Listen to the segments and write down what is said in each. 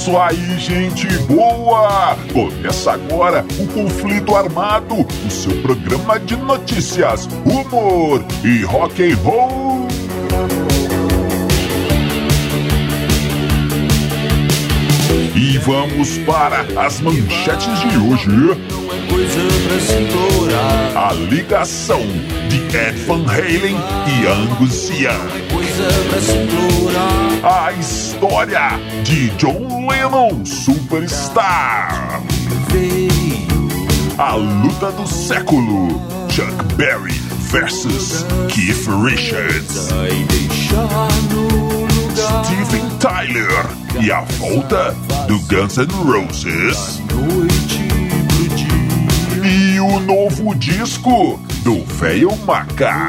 isso aí, gente boa! Começa agora o Conflito Armado, o seu programa de notícias, humor e rock and roll. E vamos para as manchetes de hoje. A ligação de Ed Van Halen e Angus Young. A história de John Lennon, superstar. A luta do século, Chuck Berry versus Keith Richards. Steven Tyler e a volta do Guns N' Roses. E o novo disco do Velho Maca.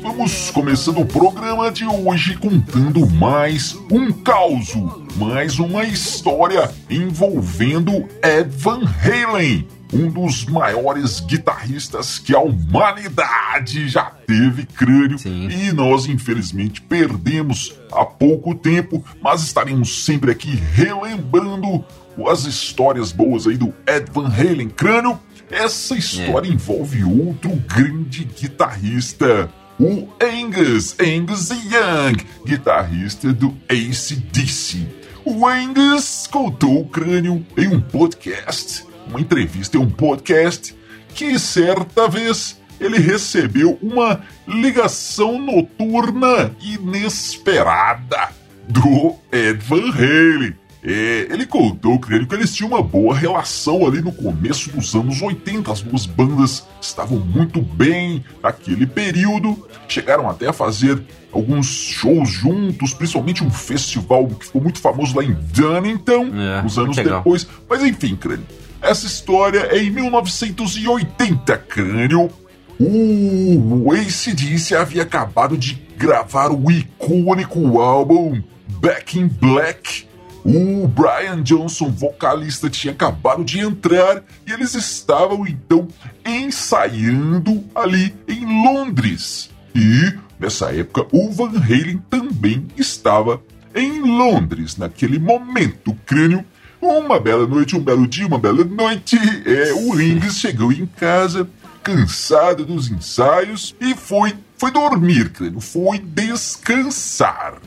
vamos começando o programa de hoje contando mais um caos, mais uma história envolvendo Ed Van Halen, um dos maiores guitarristas que a humanidade já teve, crânio. Sim. E nós, infelizmente, perdemos há pouco tempo, mas estaremos sempre aqui relembrando as histórias boas aí do Ed Van Halen, crânio. Essa história envolve outro grande guitarrista, o Angus, Angus Young, guitarrista do ACDC. O Angus contou o crânio em um podcast, uma entrevista em um podcast, que certa vez ele recebeu uma ligação noturna inesperada do Ed Van Halen. É, ele contou, creio que eles tinham uma boa relação ali no começo dos anos 80. As duas bandas estavam muito bem naquele período. Chegaram até a fazer alguns shows juntos, principalmente um festival que ficou muito famoso lá em Dunnington, É, uns anos depois. Mas enfim, crânio. Essa história é em 1980, crânio. O ACDC havia acabado de gravar o icônico álbum Back in Black. O Brian Johnson, vocalista, tinha acabado de entrar e eles estavam então ensaiando ali em Londres. E nessa época o Van Halen também estava em Londres naquele momento, crânio. Uma bela noite, um belo dia, uma bela noite, é, o Rings chegou em casa, cansado dos ensaios, e foi, foi dormir, crânio, foi descansar.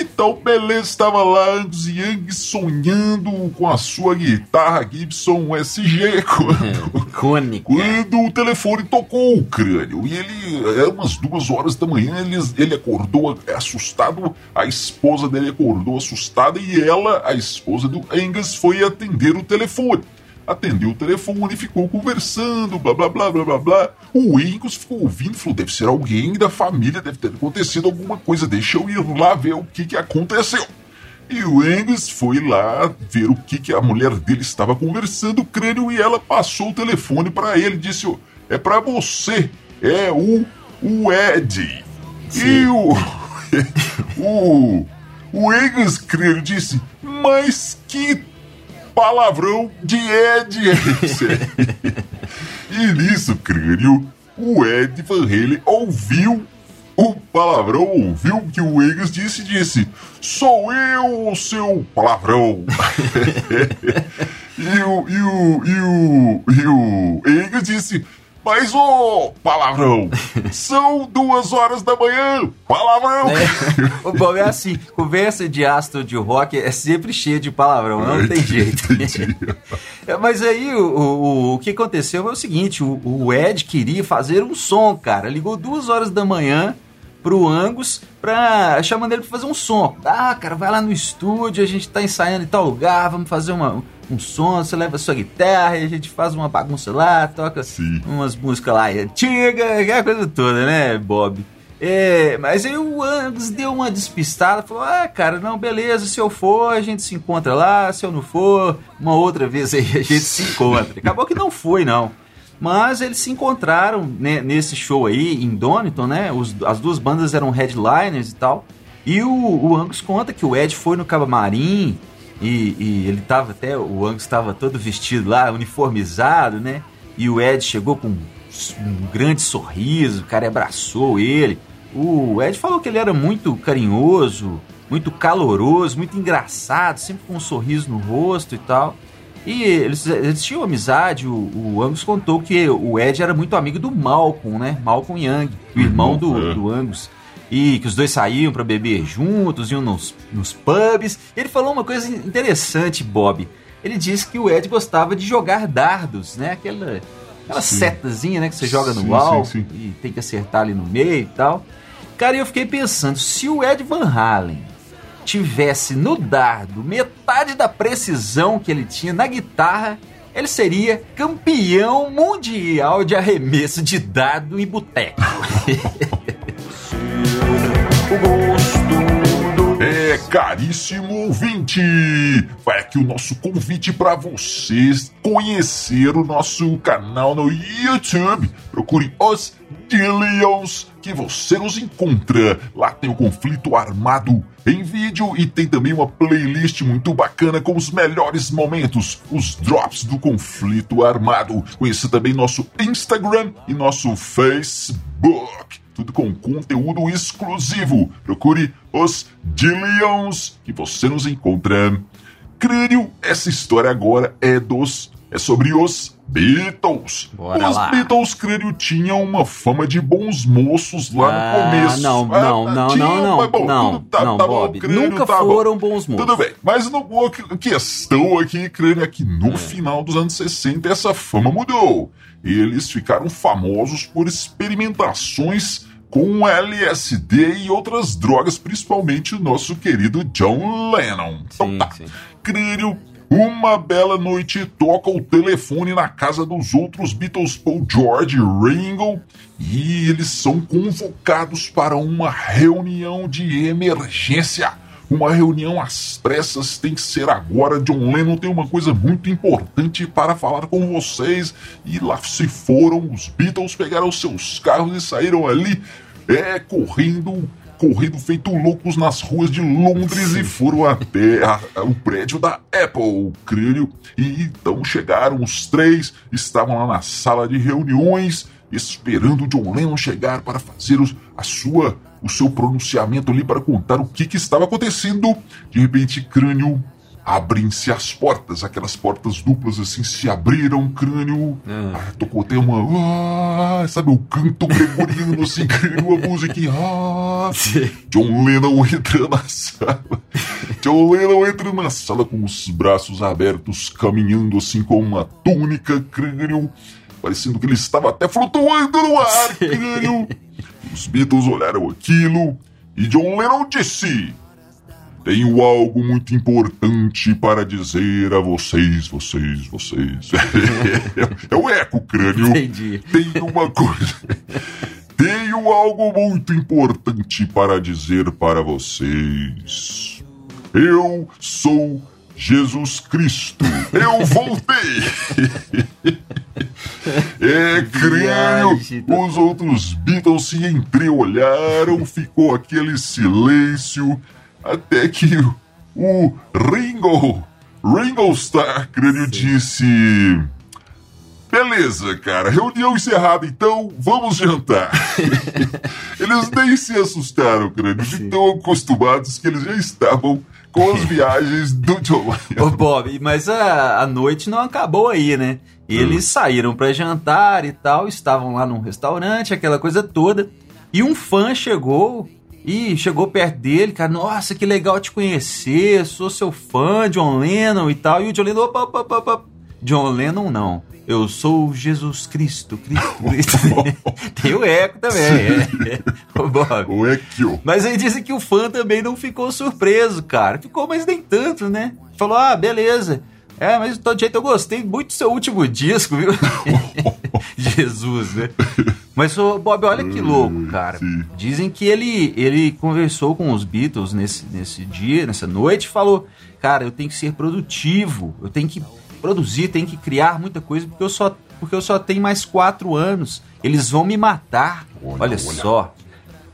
Então, beleza, estava lá Angus Young sonhando com a sua guitarra Gibson SG quando, quando o telefone tocou o crânio. E ele, era umas duas horas da manhã, ele, ele acordou assustado, a esposa dele acordou assustada e ela, a esposa do Angus, foi atender o telefone. Atendeu o telefone, ficou conversando, blá blá blá blá blá blá. O Angus ficou ouvindo, falou: deve ser alguém da família, deve ter acontecido alguma coisa, deixa eu ir lá ver o que, que aconteceu. E o Angus foi lá ver o que, que a mulher dele estava conversando, o crânio, e ela passou o telefone para ele, disse: "Ó, é para você, é o, o Ed. E o, o, o Angus, crânio, disse: mas que palavrão de Ed e nisso, crânio, o Ed Van Halen ouviu o palavrão, ouviu o que o Angus disse e disse: Sou eu, o seu palavrão. e, o, e, o, e, o, e o Angus disse: Mas ô palavrão, são duas horas da manhã, palavrão. O Bob é assim, conversa de astro de rock é sempre cheia de palavrão, não tem jeito. É, Mas aí o, o, o que aconteceu foi o seguinte: o, o Ed queria fazer um som, cara. Ligou duas horas da manhã pro Angus pra chamando ele pra fazer um som. Ah, cara, vai lá no estúdio, a gente tá ensaiando em tal lugar, vamos fazer uma, um som, você leva a sua guitarra e a gente faz uma bagunça lá, toca Sim. umas músicas lá antigas, aquela coisa toda, né, Bob? É, mas aí o Angus deu uma despistada, falou: Ah, cara, não, beleza, se eu for, a gente se encontra lá, se eu não for, uma outra vez aí a gente se encontra. Acabou que não foi, não. Mas eles se encontraram né, nesse show aí em Donington, né? Os, as duas bandas eram headliners e tal. E o, o Angus conta que o Ed foi no Cabamarim e, e ele tava até, o Angus estava todo vestido lá, uniformizado, né? E o Ed chegou com um grande sorriso, o cara abraçou ele. O Ed falou que ele era muito carinhoso, muito caloroso, muito engraçado, sempre com um sorriso no rosto e tal. E eles, eles tinham amizade, o, o, Angus contou que o Ed era muito amigo do Malcolm, né? Malcolm Young, o irmão do, é. do Angus. E que os dois saíam para beber juntos, iam nos, nos pubs. Ele falou uma coisa interessante, Bob. Ele disse que o Ed gostava de jogar dardos, né? Aquela, aquela setazinha, né? Que você joga no sim. e tem que acertar ali no meio e tal. Cara, eu fiquei pensando, se o Ed Van Halen tivesse no dardo metade da precisão que ele tinha na guitarra, ele seria campeão mundial de arremesso de dardo em boteco. É, caríssimo ouvinte, vai aqui o nosso convite para vocês conhecer o nosso canal no YouTube. Procure os Dillions que você nos encontra. Lá tem o conflito armado em vídeo e tem também uma playlist muito bacana com os melhores momentos, os drops do conflito armado. Conheça também nosso Instagram e nosso Facebook. Tudo com conteúdo exclusivo. Procure os Dillions que você nos encontra. Crânio, essa história agora é dos é sobre os Beatles. Bora os lá. Beatles, creio, tinham uma fama de bons moços lá ah, no começo. Não, ah, não, não, tinha, não, não, bom, não, tá, não, tá Bob, bom, nunca tá foram bom. bons moços. Tudo bem, mas no, a questão aqui, crânio, é que no é. final dos anos 60 essa fama mudou. Eles ficaram famosos por experimentações com LSD e outras drogas, principalmente o nosso querido John Lennon. Então sim, tá, sim. crânio uma bela noite toca o telefone na casa dos outros Beatles, Paul George Ringo, e eles são convocados para uma reunião de emergência. Uma reunião às pressas tem que ser agora. John Lennon tem uma coisa muito importante para falar com vocês. E lá se foram, os Beatles pegaram seus carros e saíram ali, é, correndo corrido feito loucos nas ruas de Londres e foram até a, a, o prédio da Apple, creio. E então chegaram os três, estavam lá na sala de reuniões, esperando John Lennon chegar para fazer os, a sua, o seu pronunciamento ali para contar o que, que estava acontecendo. De repente, crânio abrem-se as portas, aquelas portas duplas assim se abriram, crânio, ah. Ah, tocou até uma, ah, sabe, o canto gregoriano assim, crânio, a música, ah, John Lennon entra na sala, John Lennon entra na sala com os braços abertos, caminhando assim com uma túnica, crânio, parecendo que ele estava até flutuando no ar, crânio. Os Beatles olharam aquilo e John Lennon disse... Tenho algo muito importante para dizer a vocês, vocês, vocês. é, o eco, crânio. Entendi. Tenho uma coisa. Tenho algo muito importante para dizer para vocês. Eu sou Jesus Cristo. Eu voltei. é, crânio. Os outros Beatles se entreolharam, ficou aquele silêncio. Até que o Ringo, Ringo Starr, crânio, disse: Beleza, cara, reunião encerrada, então vamos jantar. eles nem se assustaram, crânio, de tão acostumados que eles já estavam com as viagens do John Ô, Bob, mas a, a noite não acabou aí, né? Eles hum. saíram para jantar e tal, estavam lá num restaurante, aquela coisa toda. E um fã chegou e chegou perto dele, cara, nossa, que legal te conhecer, sou seu fã, John Lennon e tal. E o John Lennon, opa, opa, opa, opa. John Lennon não. Eu sou Jesus Cristo, Cristo, Cristo. Tem o eco também, é. é. O, Bob. o eco. Mas aí dizem que o fã também não ficou surpreso, cara. Ficou, mas nem tanto, né? Falou, ah, beleza. É, mas de todo jeito eu gostei muito do seu último disco, viu? Jesus, né? Mas, ô, Bob, olha que louco, cara. sim. Dizem que ele, ele conversou com os Beatles nesse, nesse dia, nessa noite, e falou: Cara, eu tenho que ser produtivo, eu tenho que produzir, tenho que criar muita coisa, porque eu só, porque eu só tenho mais quatro anos. Eles vão me matar. Olha, olha olha. só.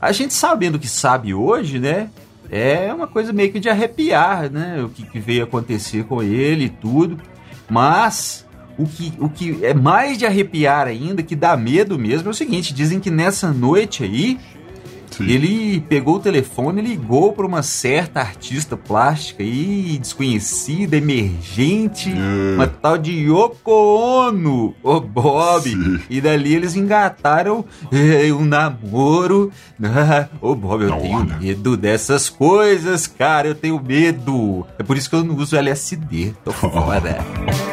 A gente sabendo o que sabe hoje, né? É uma coisa meio que de arrepiar, né? O que, que veio acontecer com ele e tudo. Mas o que, o que é mais de arrepiar ainda, que dá medo mesmo, é o seguinte: dizem que nessa noite aí, Sim. ele pegou o telefone e ligou para uma certa artista plástica aí, desconhecida, emergente, É. uma tal de Yoko Ono, o Bob. Sim. E dali eles engataram eh, um namoro. Ah, Ô Bob, eu Não, tenho olha. medo dessas coisas, cara, eu tenho medo. É por isso que eu não uso LSD, tô fora.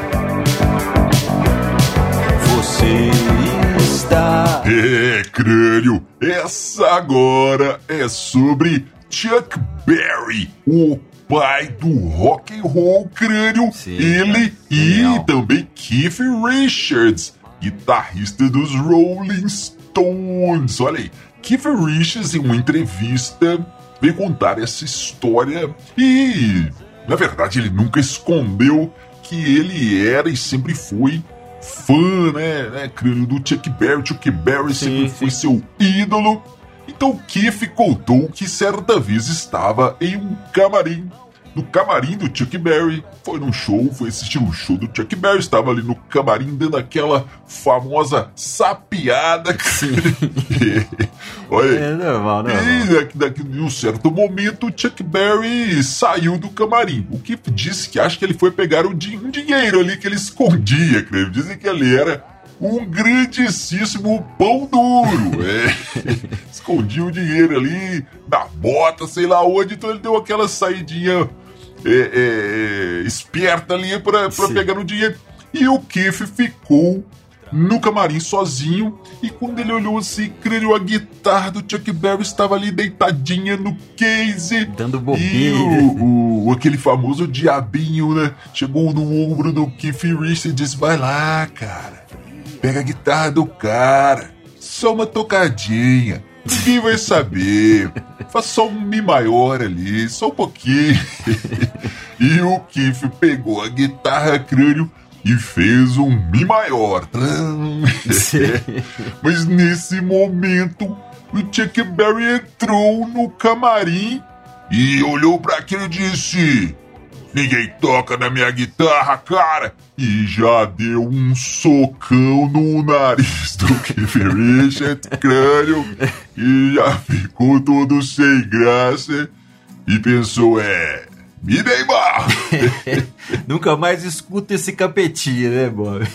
Você está. É, crânio, essa agora é sobre Chuck Berry, o pai do rock and roll, crânio. Sim, Ele e genial. também Keith Richards, guitarrista dos Rolling Stones. Olha aí, Keith Richards em uma entrevista veio contar essa história e, na verdade, ele nunca escondeu que ele era e sempre foi fã, né, né, do Chuck Berry. Chuck Berry Sim, sempre sim. foi seu ídolo. Então Keith contou que certa vez estava em um camarim. No camarim do Chuck Berry, foi num show, foi assistir um show do Chuck Berry, estava ali no camarim dando aquela famosa sapiada. Olha aí. É normal, normal. E daqui, daqui, em um certo momento, o Chuck Berry saiu do camarim. O que disse que acha que ele foi pegar o din- um dinheiro ali que ele escondia, creio. Dizem que ele era um grandíssimo pão duro. É. Escondia o dinheiro ali na bota, sei lá onde. Então ele deu aquela saidinha é, é, é, esperta ali Sim. pegar o dinheiro. E o Keith ficou no camarim sozinho. E quando ele olhou assim, creio a guitarra do Chuck Berry estava ali deitadinha no case. Dando E bobeira. o, o- aquele famoso diabinho, né? Chegou no ombro do Keith Richards e disse: Vai lá, cara. Pega a guitarra do cara. Só uma tocadinha. Ninguém vai saber. Faz só um Mi maior ali, só um pouquinho. e o Keith pegou a guitarra crânio e fez um Mi maior. Mas nesse momento, o Chuck Berry entrou no camarim e olhou para aquilo e disse: Ninguém toca na minha guitarra, cara! E já deu um socão no nariz do Keith Richards, crânio, e já ficou todo sem graça e pensou: É, me dei mal! Nunca mais escuta esse capetinha, né, Bob?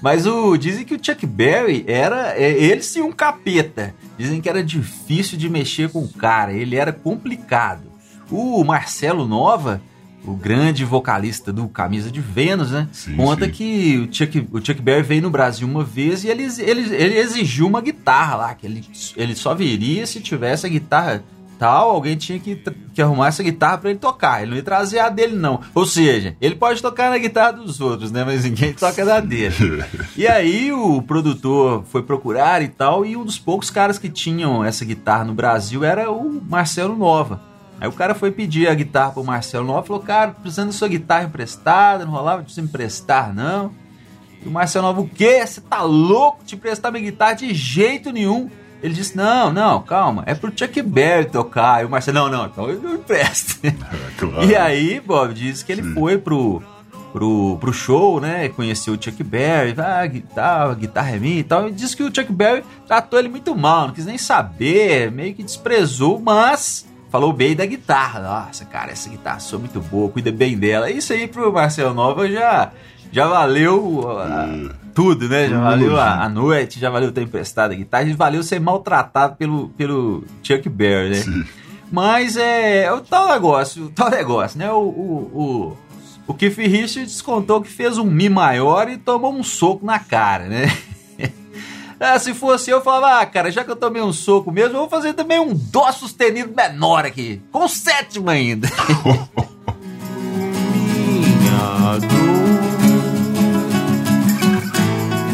Mas o, dizem que o Chuck Berry era. é, ele sim um capeta. Dizem que era difícil de mexer com o cara, ele era complicado. O Marcelo Nova, o grande vocalista do Camisa de Vênus, né? Sim, conta sim. que o Chuck, o Chuck Berry veio no Brasil uma vez e ele, ele, ele exigiu uma guitarra lá, que ele, ele só viria se tivesse a guitarra tal, alguém tinha que, que arrumar essa guitarra pra ele tocar. Ele não ia trazer a dele, não. Ou seja, ele pode tocar na guitarra dos outros, né? Mas ninguém toca na dele. E aí o produtor foi procurar e tal, e um dos poucos caras que tinham essa guitarra no Brasil era o Marcelo Nova. Aí o cara foi pedir a guitarra pro Marcelo Nova, falou, cara, precisando da sua guitarra emprestada, não rolava de você emprestar, não. E o Marcelo Nova, o quê? Você tá louco de emprestar minha guitarra de jeito nenhum? Ele disse, não, não, calma, é pro Chuck Berry tocar. E o Marcelo, não, não, então eu empresto. claro. E aí, Bob, disse que ele Sim. foi pro, pro, pro show, né? Conheceu o Chuck Berry, ah, guitarra, guitarra é minha e tal. E disse que o Chuck Berry tratou ele muito mal, não quis nem saber, meio que desprezou, mas falou bem da guitarra. Nossa, cara, essa guitarra soa muito boa, cuida bem dela. Isso aí pro Marcelo Nova já, já valeu ah, tudo, né? Já valeu a, a noite, já valeu ter emprestado a guitarra, e valeu ser maltratado pelo, pelo Chuck Berry, né? Sim. Mas é, é o tal negócio, o tal negócio, né? O, o, o, o Keith Richards contou que fez um Mi maior e tomou um soco na cara, né? Ah, se fosse eu, eu falava, ah, cara, já que eu tomei um soco mesmo, eu vou fazer também um Dó sustenido menor aqui, com sétima ainda. Minha dor.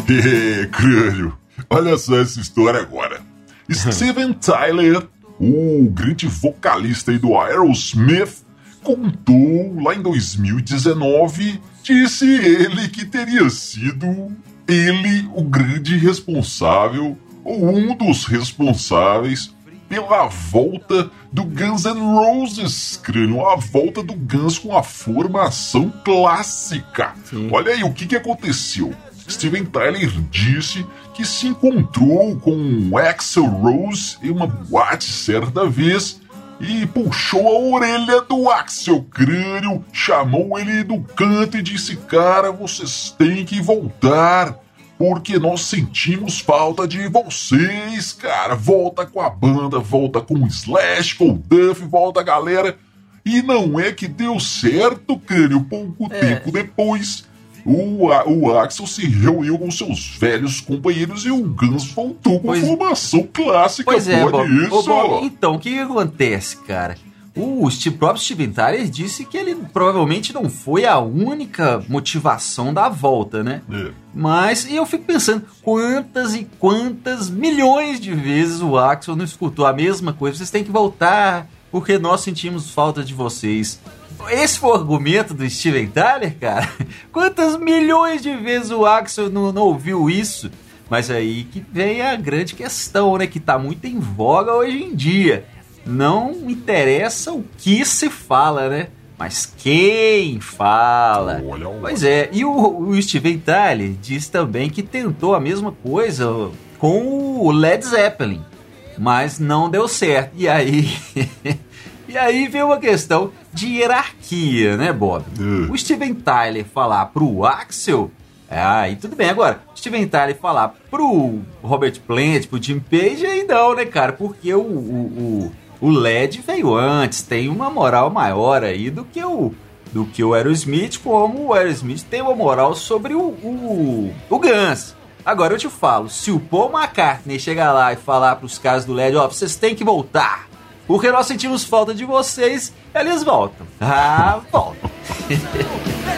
É, crânio. Olha só essa história agora. Steven Tyler, o grande vocalista aí do Aerosmith, contou lá em 2019, disse ele que teria sido ele o grande responsável, ou um dos responsáveis, pela volta do Guns N' Roses, crânio, a volta do Guns com a formação clássica. Sim. Olha aí o que, que aconteceu. Steven Tyler disse que se encontrou com Axel Rose em uma boate certa vez e puxou a orelha do Axel Crânio, chamou ele do canto e disse: Cara, vocês têm que voltar, porque nós sentimos falta de vocês, cara. Volta com a banda, volta com o Slash, com o Duff, volta a galera. E não é que deu certo, Crânio. Pouco é. tempo depois, o, o Axel se reuniu com seus velhos companheiros e o Guns voltou com pois, formação clássica. Pois é, Bob, isso. Bob, então, o que acontece, cara? O Steve, próprio Steven Tyler disse que ele provavelmente não foi a única motivação da volta, né? É. Mas, eu fico pensando, quantas e quantas milhões de vezes o Axel não escutou a mesma coisa? Vocês têm que voltar, porque nós sentimos falta de vocês. Esse foi o argumento do Steven Tyler, cara? Quantas milhões de vezes o Axel não, não ouviu isso? Mas aí que vem a grande questão, né? Que tá muito em voga hoje em dia. Não interessa o que se fala, né? Mas quem fala? Olha, olha. Pois é, e o, o Steven Tyler diz também que tentou a mesma coisa com o Led Zeppelin, mas não deu certo. E aí E aí vem uma questão de hierarquia, né, Bob? Uh. O Steven Tyler falar pro Axel. Aí tudo bem. Agora, Steven Tyler falar pro Robert Plant, pro Jim Page, aí não, né, cara? Porque o, o, o, o LED veio antes, tem uma moral maior aí do que o, do que o Aerosmith, como o Aerosmith tem uma moral sobre o, o, o Guns. Agora eu te falo, se o Paul McCartney chegar lá e falar pros caras do LED, ó, vocês têm que voltar, porque nós sentimos falta de vocês, eles voltam. Ah, voltam.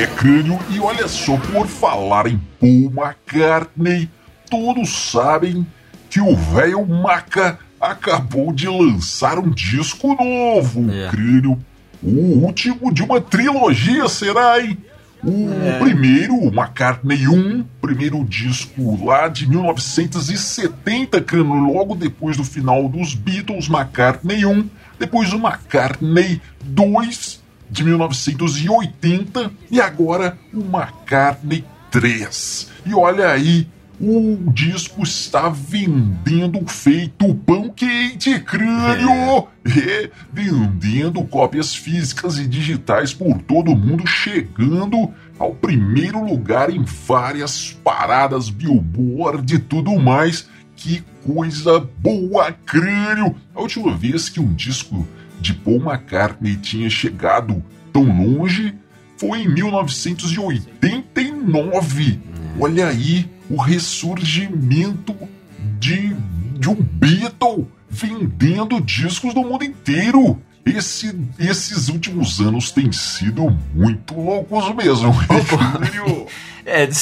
é crânio, e olha só, por falar em Paul McCartney, todos sabem que o velho Maca acabou de lançar um disco novo, é. crânio. O último de uma trilogia, será, hein? O é. primeiro, o McCartney 1, primeiro disco lá de 1970, logo depois do final dos Beatles, McCartney 1, depois o McCartney 2 de 1980 e agora o McCartney 3. E olha aí, o disco está vendendo feito pão quente, crânio! É. vendendo cópias físicas e digitais por todo mundo, chegando ao primeiro lugar em várias paradas Billboard e tudo mais. Que coisa boa, crânio! A última vez que um disco de Paul McCartney tinha chegado tão longe foi em 1989. Olha aí, o ressurgimento de, de um Beatle vendendo discos do mundo inteiro. Esse, esses últimos anos têm sido muito loucos mesmo. é, de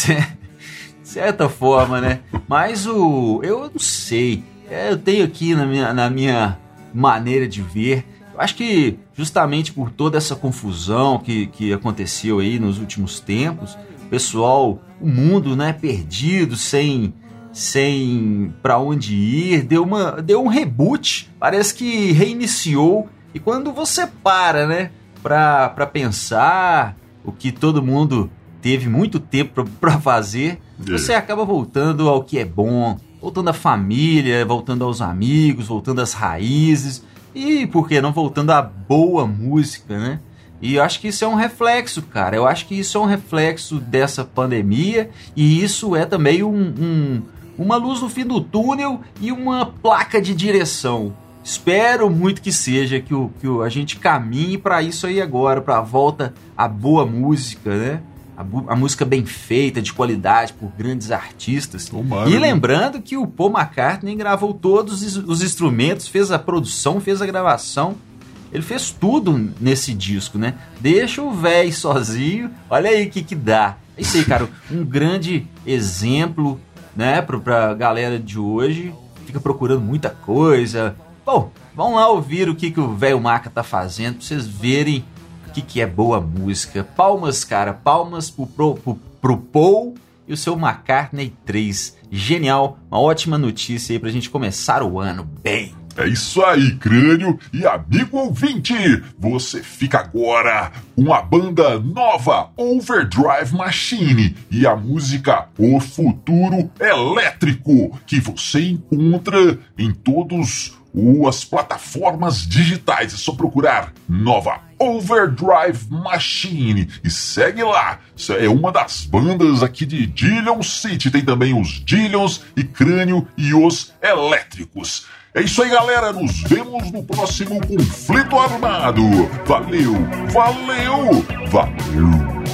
certa forma, né? Mas o. Eu não sei. É, eu tenho aqui na minha, na minha maneira de ver. Eu acho que justamente por toda essa confusão que, que aconteceu aí nos últimos tempos, pessoal, o mundo, né, perdido, sem sem para onde ir, deu uma deu um reboot, parece que reiniciou. E quando você para, né, para pensar o que todo mundo teve muito tempo para fazer, é. você acaba voltando ao que é bom, voltando à família, voltando aos amigos, voltando às raízes e por que não voltando à boa música, né? E eu acho que isso é um reflexo, cara. Eu acho que isso é um reflexo dessa pandemia e isso é também um, um, uma luz no fim do túnel e uma placa de direção. Espero muito que seja que, o, que o, a gente caminhe para isso aí agora, para a volta à boa música, né? A, a, música bem feita, de qualidade, por grandes artistas. Tomara, e lembrando que o Paul McCartney gravou todos os instrumentos, fez a produção, fez a gravação ele fez tudo nesse disco, né? Deixa o velho sozinho, olha aí o que que dá. É isso aí, cara. Um grande exemplo, né, pra, pra galera de hoje. Fica procurando muita coisa. Bom, vamos lá ouvir o que, que o velho Maca tá fazendo pra vocês verem o que, que é boa música. Palmas, cara. Palmas pro, pro, pro, pro Paul e o seu McCartney 3. Genial. Uma ótima notícia aí pra gente começar o ano bem. É isso aí, crânio e amigo ouvinte! Você fica agora com a banda nova Overdrive Machine e a música O Futuro Elétrico, que você encontra em todos as plataformas digitais. É só procurar nova Overdrive Machine e segue lá. Isso é uma das bandas aqui de Dillion City. Tem também os Dillions e Crânio e os Elétricos. É isso aí, galera. Nos vemos no próximo conflito armado. Valeu, valeu, valeu.